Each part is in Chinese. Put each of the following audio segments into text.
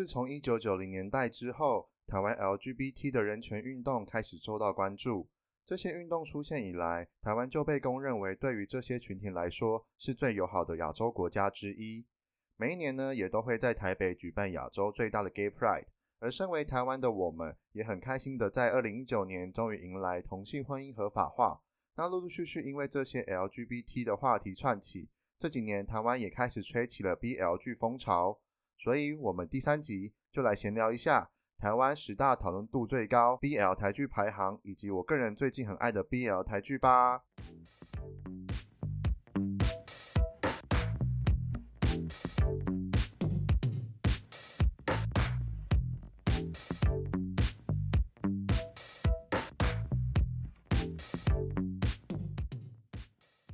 自从一九九零年代之后，台湾 LGBT 的人权运动开始受到关注。这些运动出现以来，台湾就被公认为对于这些群体来说是最友好的亚洲国家之一。每一年呢，也都会在台北举办亚洲最大的 Gay Pride。而身为台湾的我们，也很开心的在二零一九年终于迎来同性婚姻合法化。那陆陆续续因为这些 LGBT 的话题串起，这几年台湾也开始吹起了 BL g 风潮。所以，我们第三集就来闲聊一下台湾十大讨论度最高 BL 台剧排行，以及我个人最近很爱的 BL 台剧吧。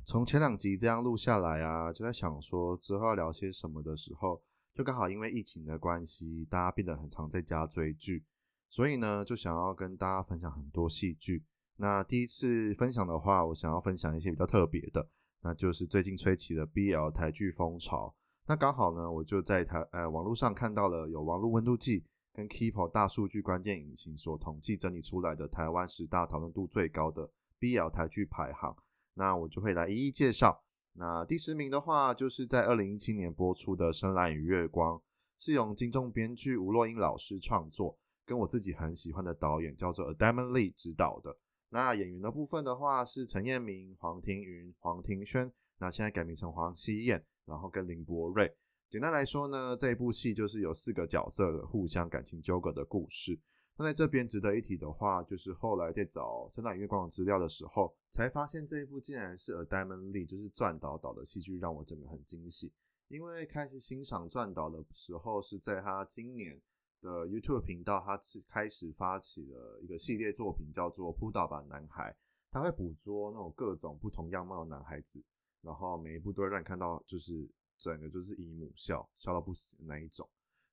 从前两集这样录下来啊，就在想说之后要聊些什么的时候，就刚好因为疫情的关系，大家变得很常在家追剧，所以呢，就想要跟大家分享很多戏剧。那第一次分享的话，我想要分享一些比较特别的，那就是最近吹起的 BL 台剧风潮。那刚好呢，我就在台呃网络上看到了有网络温度计跟 Keepo 大数据关键引擎所统计整理出来的台湾十大讨论度最高的 BL 台剧排行。那我就会来一一介绍。那第十名的话，就是在二零一七年播出的《深蓝与月光》，是由金钟编剧吴若英老师创作，跟我自己很喜欢的导演叫做 Adam Lee 执导的。那演员的部分的话，是陈彦明、黄庭云、黄庭轩，那现在改名成黄熙燕，然后跟林柏瑞。简单来说呢，这一部戏就是有四个角色互相感情纠葛的故事。那在这边值得一提的话，就是后来在找《三大音乐官网资料的时候，才发现这一部竟然是 A Diamond Lee，就是转导导的戏剧，让我整个很惊喜。因为开始欣赏转导的时候，是在他今年的 YouTube 频道，他是开始发起了一个系列作品，叫做《扑倒吧男孩》，他会捕捉那种各种不同样貌的男孩子，然后每一部都会让你看到，就是整个就是姨母笑，笑到不死的那一种。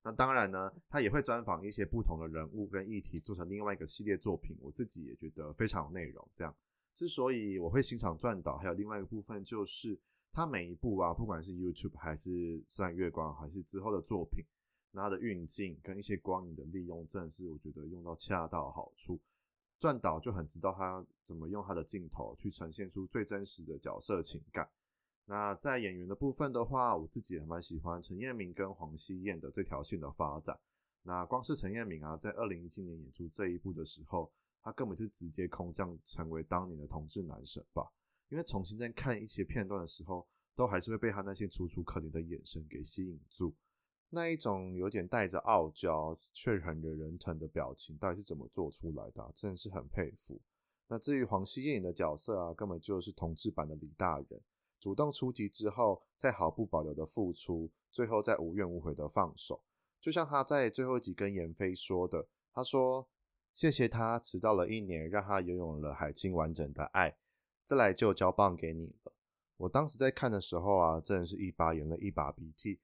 那当然呢，他也会专访一些不同的人物跟议题，做成另外一个系列作品。我自己也觉得非常有内容。这样，之所以我会欣赏撰导，还有另外一个部分就是他每一部啊，不管是 YouTube 还是《深蓝月光》，还是之后的作品，那他的运镜跟一些光影的利用，真的是我觉得用到恰到好处。撰导就很知道他怎么用他的镜头去呈现出最真实的角色情感。那在演员的部分的话，我自己也蛮喜欢陈彦明跟黄熙燕的这条线的发展。那光是陈彦明啊，在二零一七年演出这一部的时候，他根本就直接空降成为当年的同志男神吧。因为重新在看一些片段的时候，都还是会被他那些楚楚可怜的眼神给吸引住。那一种有点带着傲娇却很惹人疼的表情，到底是怎么做出来的？真的是很佩服。那至于黄熙燕的角色啊，根本就是同志版的李大人。主动出击之后，再毫不保留的付出，最后再无怨无悔的放手。就像他在最后一集跟妍霏说的，他说：“谢谢他迟到了一年，让他拥有了海清完整的爱，再来就交棒给你了。”我当时在看的时候啊，真的是一把眼泪一把鼻涕，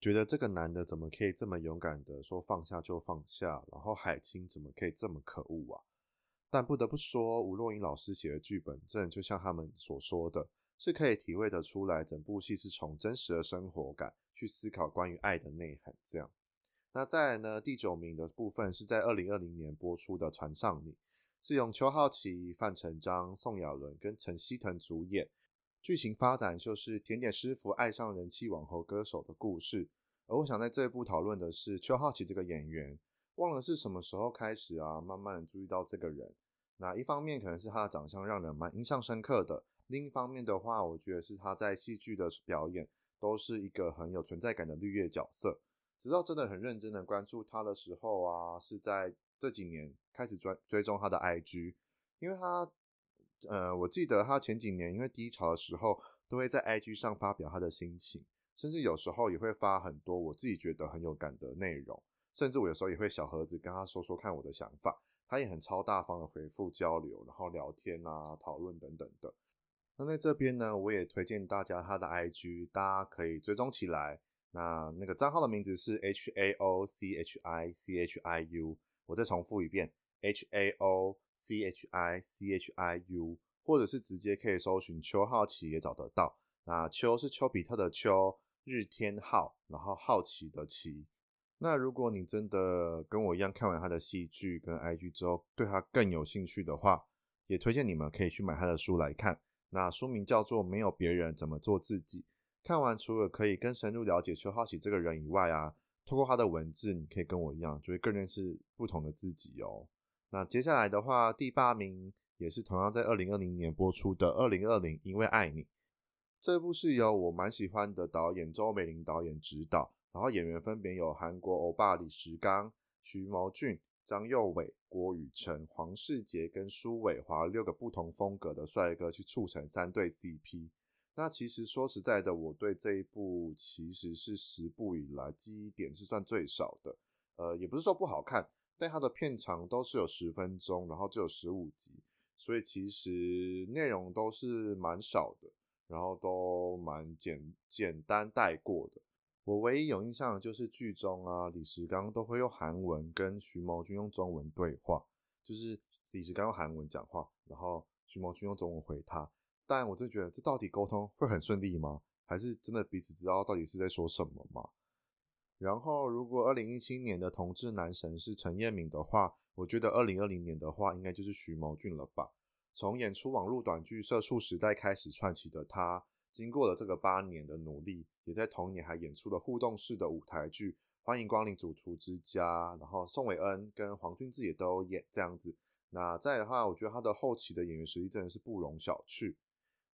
觉得这个男的怎么可以这么勇敢的说放下就放下，然后海清怎么可以这么可恶啊？但不得不说，吴若英老师写的剧本，真的就像他们所说的。是可以体会得出来，整部戏是从真实的生活感去思考关于爱的内涵。这样，那再来呢？第九名的部分是在二零二零年播出的《船上你》，是由邱浩奇、范丞丞、宋亚伦跟陈希腾主演。剧情发展就是甜点师傅爱上人气网红歌手的故事。而我想在这一部讨论的是邱浩奇这个演员，忘了是什么时候开始啊，慢慢的注意到这个人。那一方面可能是他的长相让人蛮印象深刻的。另一方面的话，我觉得是他在戏剧的表演都是一个很有存在感的绿叶角色。直到真的很认真的关注他的时候啊，是在这几年开始追追踪他的 IG，因为他，呃，我记得他前几年因为低潮的时候，都会在 IG 上发表他的心情，甚至有时候也会发很多我自己觉得很有感的内容，甚至我有时候也会小盒子跟他说说看我的想法，他也很超大方的回复交流，然后聊天啊、讨论等等的。那在这边呢，我也推荐大家他的 IG，大家可以追踪起来。那那个账号的名字是 H A O C H I C H I U，我再重复一遍 H A O C H I C H I U，或者是直接可以搜寻邱浩琪也找得到。那邱是丘比特的邱，日天浩，然后好奇的奇。那如果你真的跟我一样看完他的戏剧跟 IG 之后，对他更有兴趣的话，也推荐你们可以去买他的书来看。那书名叫做《没有别人怎么做自己》。看完除了可以更深入了解邱浩喜这个人以外啊，透过他的文字，你可以跟我一样，就会更认识不同的自己哦。那接下来的话，第八名也是同样在二零二零年播出的《二零二零因为爱你》。这部是由我蛮喜欢的导演周美玲导演执导，然后演员分别有韩国欧巴李石刚、徐谋俊。张佑伟、郭雨辰、黄世杰跟苏伟华六个不同风格的帅哥去促成三对 CP。那其实说实在的，我对这一部其实是十部以来记忆点是算最少的。呃，也不是说不好看，但它的片长都是有十分钟，然后只有十五集，所以其实内容都是蛮少的，然后都蛮简简单带过的。我唯一有印象的就是剧中啊，李石刚都会用韩文跟徐谋俊用中文对话，就是李石刚用韩文讲话，然后徐谋俊用中文回他。但我就觉得这到底沟通会很顺利吗？还是真的彼此知道到底是在说什么吗？然后如果二零一七年的同志男神是陈彦敏的话，我觉得二零二零年的话应该就是徐茂俊了吧？从演出网络短剧《社畜时代》开始串起的他。经过了这个八年的努力，也在同年还演出了互动式的舞台剧《欢迎光临主厨之家》，然后宋伟恩跟黄俊志也都演这样子。那再的话，我觉得他的后期的演员实力真的是不容小觑。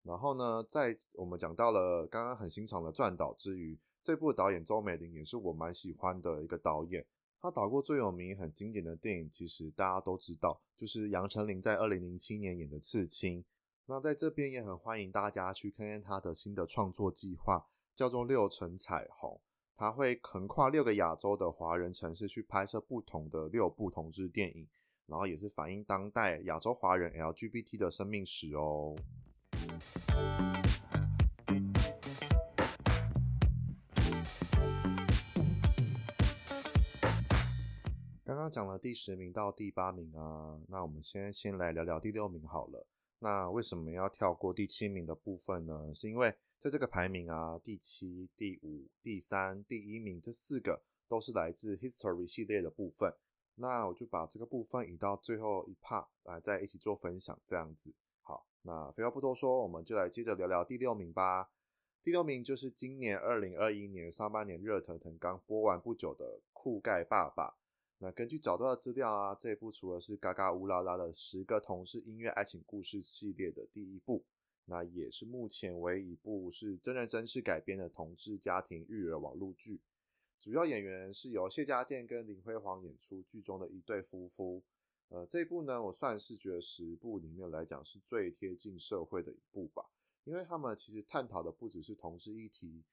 然后呢，在我们讲到了刚刚很欣赏的撰导之余，这部导演周美玲也是我蛮喜欢的一个导演。他导过最有名、很经典的电影，其实大家都知道，就是杨丞琳在二零零七年演的《刺青》。那在这边也很欢迎大家去看看他的新的创作计划，叫做《六层彩虹》。他会横跨六个亚洲的华人城市去拍摄不同的六部同志电影，然后也是反映当代亚洲华人 LGBT 的生命史哦。刚刚讲了第十名到第八名啊，那我们先先来聊聊第六名好了。那为什么要跳过第七名的部分呢？是因为在这个排名啊，第七、第五、第三、第一名这四个都是来自 History 系列的部分。那我就把这个部分移到最后一 part 来再一起做分享，这样子。好，那废话不多说，我们就来接着聊聊第六名吧。第六名就是今年二零二一年上半年热腾腾刚播完不久的《酷盖爸爸》。那根据找到的资料啊，这一部除了是嘎嘎乌拉拉的十个同志音乐爱情故事系列的第一部，那也是目前唯一一部是真人真事改编的同志家庭育儿网络剧。主要演员是由谢家健跟林辉煌演出剧中的一对夫妇。呃，这一部呢，我算是觉得十部里面来讲是最贴近社会的一部吧，因为他们其实探讨的不只是同志议题，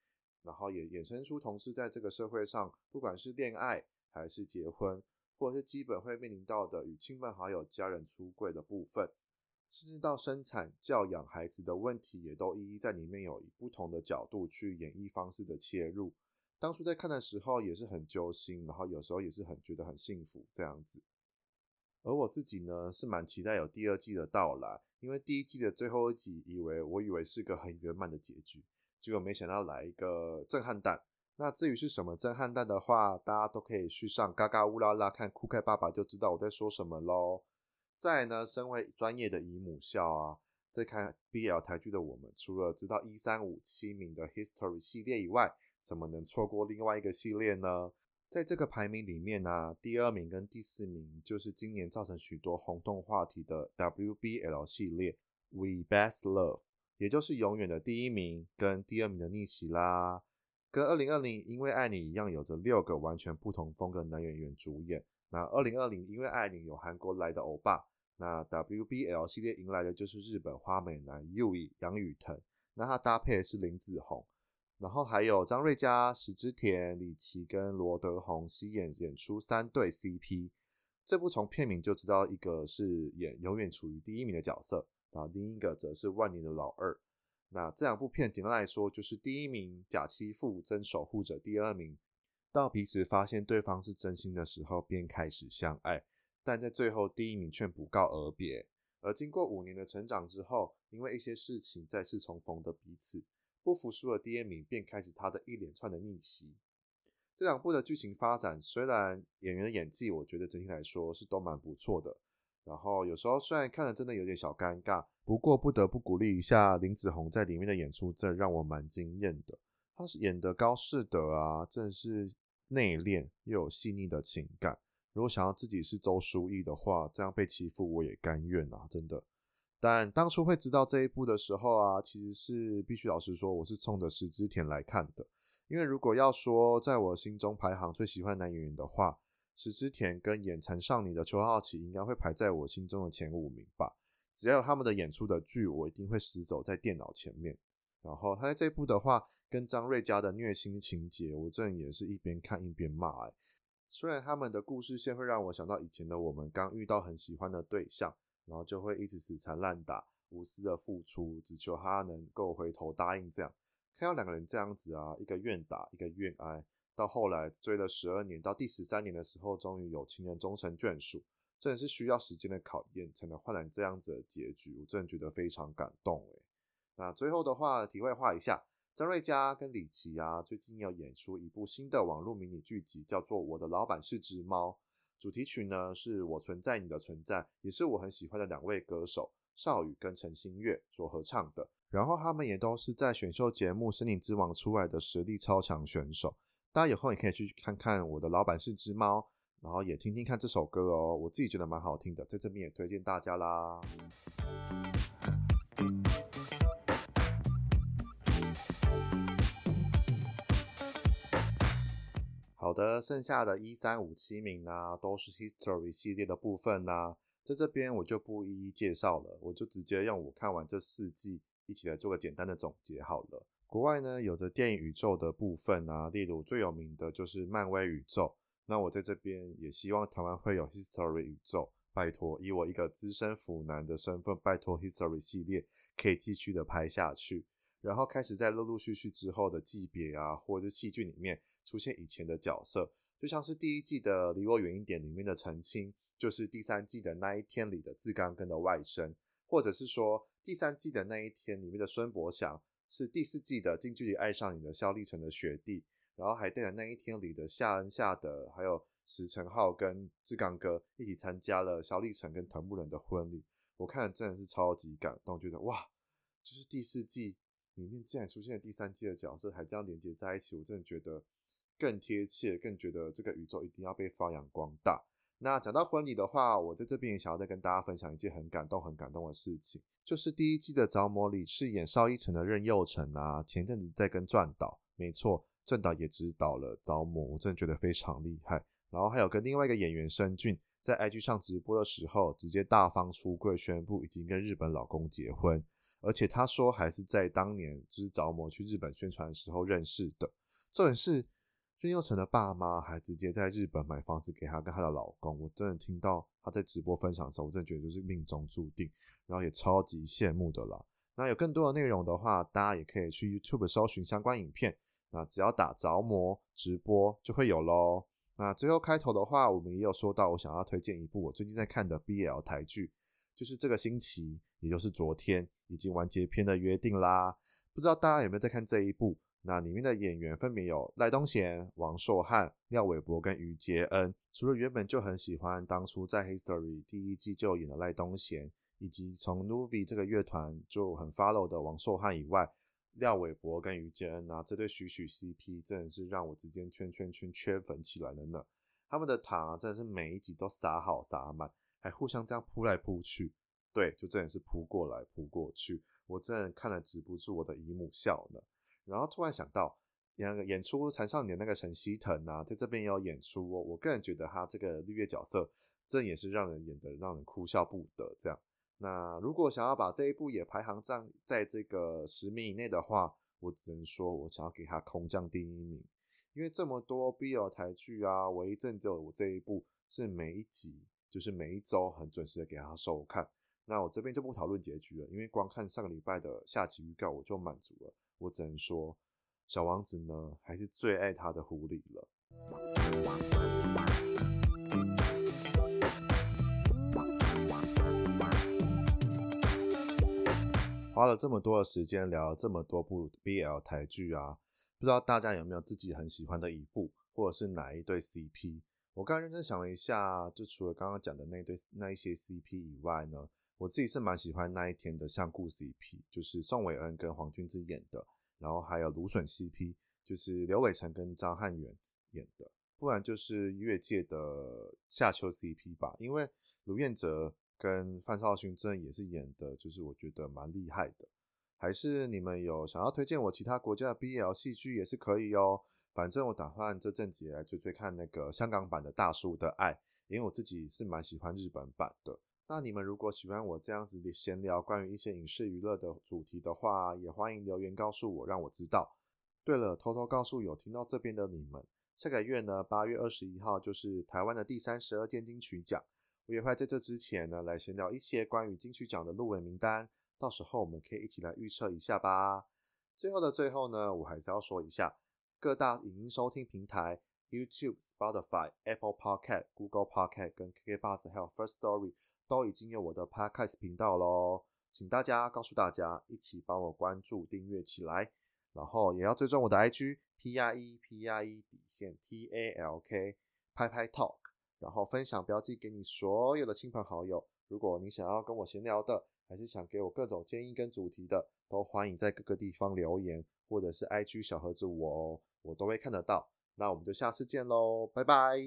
然后也衍生出同志在这个社会上，不管是恋爱。还是结婚，或者是基本会面临到的与亲朋好友、家人出柜的部分，甚至到生产、教养孩子的问题，也都一一在里面有以不同的角度去演绎方式的切入。当初在看的时候也是很揪心，然后有时候也是很觉得很幸福这样子。而我自己呢，是蛮期待有第二季的到来，因为第一季的最后一集，以为我以为是个很圆满的结局，结果没想到来一个震撼弹。那至于是什么震撼弹的话，大家都可以去上嘎嘎乌拉拉看酷盖爸爸就知道我在说什么喽。再来呢，身为专业的姨母校啊，在看 BL 台剧的我们，除了知道一三五七名的 History 系列以外，怎么能错过另外一个系列呢？在这个排名里面呢、啊，第二名跟第四名就是今年造成许多轰动话题的 WBL 系列 We Best Love，也就是永远的第一名跟第二名的逆袭啦。跟二零二零因为爱你一样，有着六个完全不同风格男演员主演。那二零二零因为爱你有韩国来的欧巴，那 WBL 系列迎来的就是日本花美男 Yui 杨宇腾，那他搭配的是林子閎，然后还有张瑞嘉、石之田、李琦跟罗德宏饰演演出三对 CP。这部从片名就知道，一个是演永远处于第一名的角色，然后另一个则是万年的老二。那这两部片简单来说，就是第一名假欺负真守护者，第二名到彼此发现对方是真心的时候便开始相爱，但在最后第一名却不告而别。而经过五年的成长之后，因为一些事情再次重逢的彼此，不服输的第二名便开始他的一连串的逆袭。这两部的剧情发展，虽然演员的演技，我觉得整体来说是都蛮不错的。然后有时候虽然看了真的有点小尴尬，不过不得不鼓励一下林子闳在里面的演出，真的让我蛮惊艳的。他是演的高士德啊，真的是内敛又有细腻的情感。如果想要自己是周书毅的话，这样被欺负我也甘愿啊，真的。但当初会知道这一部的时候啊，其实是必须老实说，我是冲着石之田来看的。因为如果要说在我心中排行最喜欢男演员的话，石之田跟眼馋少女的邱浩奇应该会排在我心中的前五名吧。只要有他们的演出的剧，我一定会死走在电脑前面。然后他在这部的话，跟张瑞嘉的虐心情节，我这也是一边看一边骂哎。虽然他们的故事线会让我想到以前的我们刚遇到很喜欢的对象，然后就会一直死缠烂打、无私的付出，只求他能够回头答应这样。看到两个人这样子啊，一个愿打，一个愿挨，到后来追了十二年，到第十三年的时候，终于有情人终成眷属，真的是需要时间的考验才能换来这样子的结局，我真的觉得非常感动诶。那最后的话，题外话一下。张瑞嘉跟李琦啊，最近有演出一部新的网络迷你剧集，叫做《我的老板是只猫》。主题曲呢是我存在你的存在，也是我很喜欢的两位歌手邵羽跟陈星月所合唱的。然后他们也都是在选秀节目《森林之王》出来的实力超强选手。大家以后也可以去看看《我的老板是只猫》，然后也听听看这首歌哦，我自己觉得蛮好听的，在这边也推荐大家啦。好的，剩下的一三五七名呢、啊，都是 History 系列的部分呢、啊，在这边我就不一一介绍了，我就直接用我看完这四季一起来做个简单的总结好了。国外呢，有着电影宇宙的部分啊，例如最有名的就是漫威宇宙，那我在这边也希望台湾会有 History 宇宙，拜托，以我一个资深腐男的身份，拜托 History 系列可以继续的拍下去。然后开始在陆陆续续之后的季别啊，或者是戏剧里面出现以前的角色，就像是第一季的《离我远一点》里面的陈清，就是第三季的那一天里的志刚跟的外甥，或者是说第三季的那一天里面的孙博祥，是第四季的近距离爱上你的萧立成的学弟，然后还带着那一天里的夏恩夏德，还有石成浩跟志刚哥一起参加了萧立成跟藤木人的婚礼，我看真的是超级感动，觉得哇，就是第四季。里面竟然出现了第三季的角色，还这样连接在一起，我真的觉得更贴切，更觉得这个宇宙一定要被发扬光大。那讲到婚礼的话，我在这边也想要再跟大家分享一件很感动、很感动的事情，就是第一季的着魔里饰演邵一成的任佑成啊，前阵子在跟转导，没错，转导也指导了着魔，我真的觉得非常厉害。然后还有跟另外一个演员申俊在 IG 上直播的时候，直接大方出柜宣布已经跟日本老公结婚。而且他说还是在当年就是着魔去日本宣传的时候认识的。重点是任佑成的爸妈还直接在日本买房子给他跟他的老公。我真的听到他在直播分享的时候，我真的觉得就是命中注定，然后也超级羡慕的啦。那有更多的内容的话，大家也可以去 YouTube 搜寻相关影片。那只要打着魔直播就会有喽。那最后开头的话，我们也有说到，我想要推荐一部我最近在看的 BL 台剧。就是这个星期，也就是昨天，已经完结篇的约定啦。不知道大家有没有在看这一部？那里面的演员分别有赖东贤、王硕汉、廖伟博跟于杰恩。除了原本就很喜欢当初在 History 第一季就演的赖东贤，以及从 Noovy 这个乐团就很 follow 的王硕汉以外，廖伟博跟于杰恩啊，这对许许 CP 真的是让我直接圈圈圈圈粉起来了呢。他们的糖啊，真的是每一集都撒好撒满。还互相这样扑来扑去，对，就真的是扑过来扑过去，我真的看了止不住我的姨母笑呢。然后突然想到，演演出残少年那个陈希腾啊，在这边也有演出哦。我个人觉得他这个绿叶角色，这也是让人演得让人哭笑不得。这样，那如果想要把这一部也排行在在这个十名以内的话，我只能说我想要给他空降第一名，因为这么多 BL 台剧啊，唯一正只有我这一部是每一集。就是每一周很准时的给他收看，那我这边就不讨论结局了，因为光看上个礼拜的下集预告我就满足了。我只能说，小王子呢还是最爱他的狐狸了。花了这么多的时间聊了这么多部 BL 台剧啊，不知道大家有没有自己很喜欢的一部，或者是哪一对 CP。我刚刚认真想了一下，就除了刚刚讲的那对那一些 CP 以外呢，我自己是蛮喜欢那一天的相顾 CP，就是宋伟恩跟黄俊之演的，然后还有芦笋 CP，就是刘伟成跟张翰元演的，不然就是越界的夏秋 CP 吧，因为卢彦哲跟范少勋真也是演的，就是我觉得蛮厉害的。还是你们有想要推荐我其他国家的 BL 戏剧也是可以哦。反正我打算这阵子也来追追看那个香港版的《大叔的爱》，因为我自己是蛮喜欢日本版的。那你们如果喜欢我这样子的闲聊关于一些影视娱乐的主题的话，也欢迎留言告诉我，让我知道。对了，偷偷告诉有听到这边的你们，下个月呢，八月二十一号就是台湾的第三十二届金曲奖，我也会在这之前呢来闲聊一些关于金曲奖的入围名单，到时候我们可以一起来预测一下吧。最后的最后呢，我还是要说一下。各大影音收听平台，YouTube、Spotify、Apple Podcast、Google Podcast 跟 KKBOX 还有 First Story 都已经有我的 Podcast 频道喽，请大家告诉大家，一起帮我关注订阅起来，然后也要追踪我的 IG P R E P R E 底线 T A L K 拍拍 Talk，然后分享标记给你所有的亲朋好友。如果你想要跟我闲聊的，还是想给我各种建议跟主题的，都欢迎在各个地方留言，或者是 IG 小盒子我哦。我都会看得到，那我们就下次见喽，拜拜。